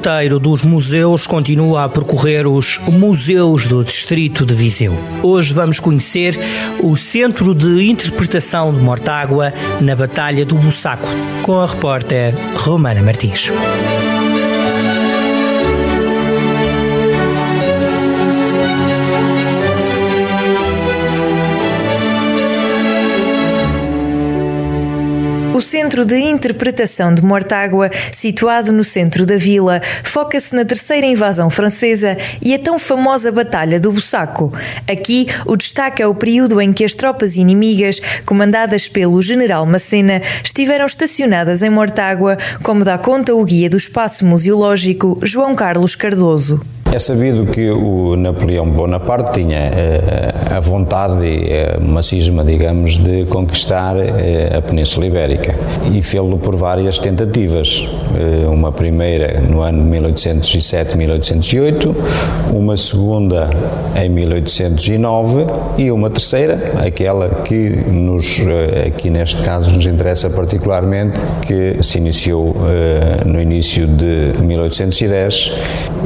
roteiro dos museus continua a percorrer os museus do Distrito de Viseu. Hoje vamos conhecer o Centro de Interpretação de Mortágua na Batalha do Bussaco, com a repórter Romana Martins. Centro de Interpretação de Mortágua, situado no centro da vila, foca-se na terceira invasão francesa e a tão famosa Batalha do Bussaco. Aqui, o destaque é o período em que as tropas inimigas, comandadas pelo general Macena, estiveram estacionadas em Mortágua, como dá conta o guia do espaço museológico João Carlos Cardoso. É sabido que o Napoleão Bonaparte tinha uh, a vontade e uh, uma cisma, digamos, de conquistar uh, a Península Ibérica e fê-lo por várias tentativas. uma primeira no ano de 1807-1808, uma segunda em 1809 e uma terceira, aquela que nos, aqui neste caso nos interessa particularmente, que se iniciou no início de 1810,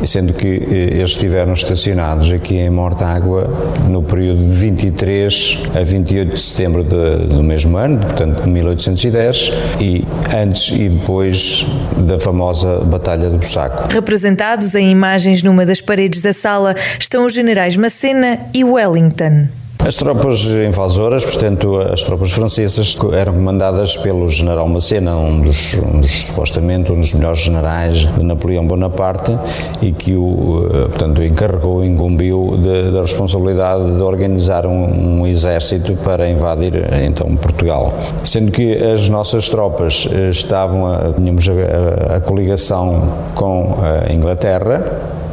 sendo que eles estiveram estacionados aqui em Mortágua no período de 23 a 28 de setembro de, do mesmo ano, portanto de 1810, e antes e depois da famosa Batalha do Bussaco. Representados em imagens numa das paredes da sala estão os generais Macena e Wellington. As tropas invasoras, portanto, as tropas francesas, eram comandadas pelo general Macena, um dos, um dos, supostamente um dos melhores generais de Napoleão Bonaparte e que o, eh, portanto, encarregou, incumbiu da responsabilidade de organizar um, um, exército para invadir então Portugal. Sendo que as nossas tropas eh, estavam, a, tínhamos a, a coligação com a Inglaterra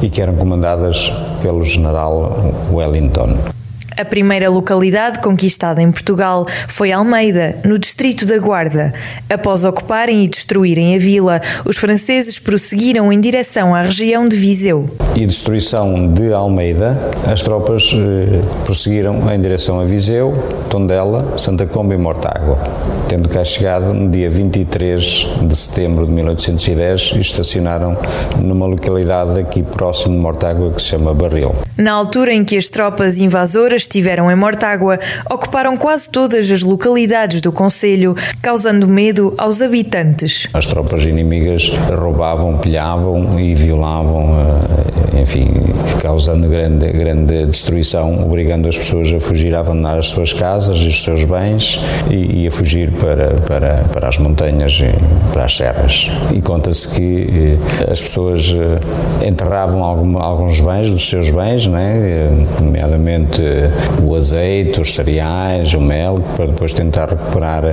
e que eram comandadas pelo general Wellington. A primeira localidade conquistada em Portugal foi Almeida, no distrito da Guarda. Após ocuparem e destruírem a vila, os franceses prosseguiram em direção à região de Viseu. E destruição de Almeida, as tropas eh, prosseguiram em direção a Viseu, Tondela, Santa Comba e Mortágua, tendo cá chegado no dia 23 de setembro de 1810 e estacionaram numa localidade aqui próximo de Mortágua que se chama Barril. Na altura em que as tropas invasoras estiveram em Mortágua, ocuparam quase todas as localidades do Conselho, causando medo aos habitantes. As tropas inimigas roubavam, pilhavam e violavam, eh, enfim, causando grande, grande destruição, obrigando as pessoas a fugir, a abandonar as suas casas e os seus bens e, e a fugir para, para, para as montanhas e para as serras. E conta-se que eh, as pessoas eh, enterravam algum, alguns bens dos seus bens, né, nomeadamente o azeite, os cereais, o mel, para depois tentar recuperar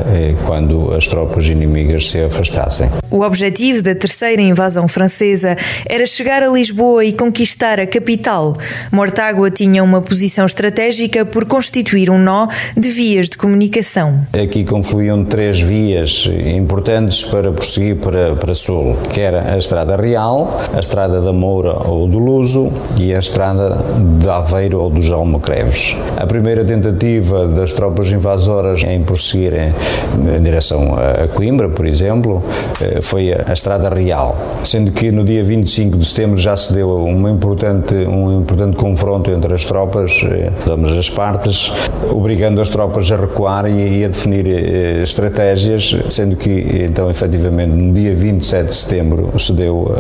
quando as tropas inimigas se afastassem. O objetivo da terceira invasão francesa era chegar a Lisboa e conquistar a capital. Mortágua tinha uma posição estratégica por constituir um nó de vias de comunicação. Aqui confluíam três vias importantes para prosseguir para, para sul, que era a Estrada Real, a Estrada da Moura ou do Luso e a Estrada de Aveiro ou dos Almocreves. A primeira tentativa das tropas invasoras em prosseguirem em direção a Coimbra, por exemplo, eh, foi a Estrada Real, sendo que no dia 25 de setembro já se deu uma importante, um importante confronto entre as tropas, eh, ambas as partes, obrigando as tropas a recuar e, a definir eh, estratégias, sendo que então efetivamente no dia 27 de setembro se deu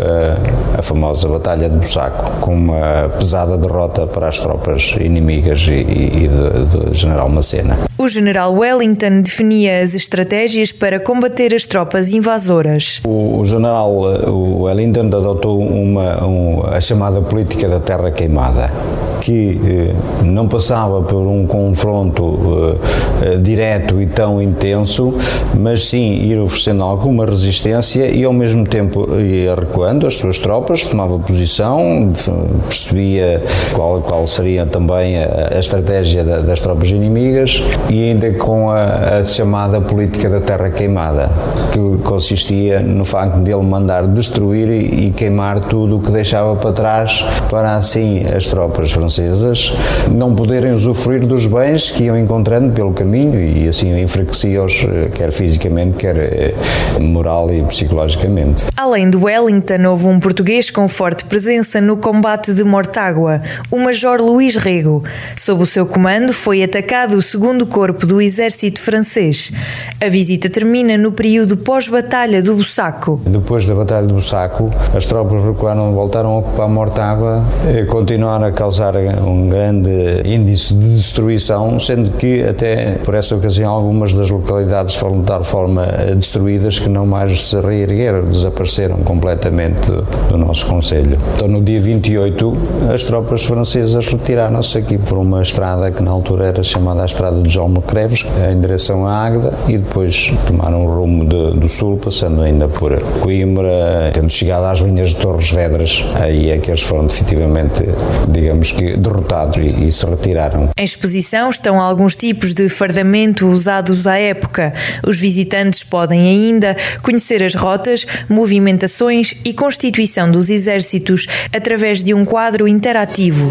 a, a famosa Batalha de Bussaco, com uma pesada derrota para as tropas inimigas e, e do, general Macena. O general Wellington definia as estratégias para combater as tropas invasoras. O, o general Wellington adotou uma, um, a chamada política da terra queimada que eh, não passava por um confronto eh, eh, direto e tão intenso, mas sim ir oferecendo alguma resistência e ao mesmo tempo ia recuando as suas tropas, tomava posição, percebia qual, qual seria também a estratégia das tropas inimigas e ainda com a, a chamada política da terra queimada, que consistia no facto de ele mandar destruir e queimar tudo o que deixava para trás, para assim as tropas francesas não poderem usufruir dos bens que iam encontrando pelo caminho e assim enfraquecia-os, eh, quer fisicamente, quer eh, moral e psicologicamente. Além do Wellington, houve um português com forte presença no combate de Mortágua, o Major Luís Rego. Sob o seu comando foi atacado o segundo corpo do exército francês. A visita termina no período pós-batalha do Bussaco. Depois da batalha do Bussaco, as tropas recuaram, voltaram a ocupar Mortágua, e continuaram a causar um grande índice de destruição, sendo que até por essa ocasião algumas das localidades foram de tal forma destruídas que não mais se reergueram, desapareceram completamente do nosso Conselho. Então no dia 28 as tropas francesas retiraram-se aqui por uma estrada que na altura era chamada a Estrada de João Creves, em direção à Águeda, e depois tomaram o rumo de, do sul, passando ainda por Coimbra, tendo chegado às linhas de Torres Vedras, aí é que eles foram definitivamente, digamos que, derrotados e, e se retiraram. Em exposição estão alguns tipos de fardamento usados à época. Os visitantes podem ainda conhecer as rotas, movimentações e constituição dos exércitos através de um quadro interativo.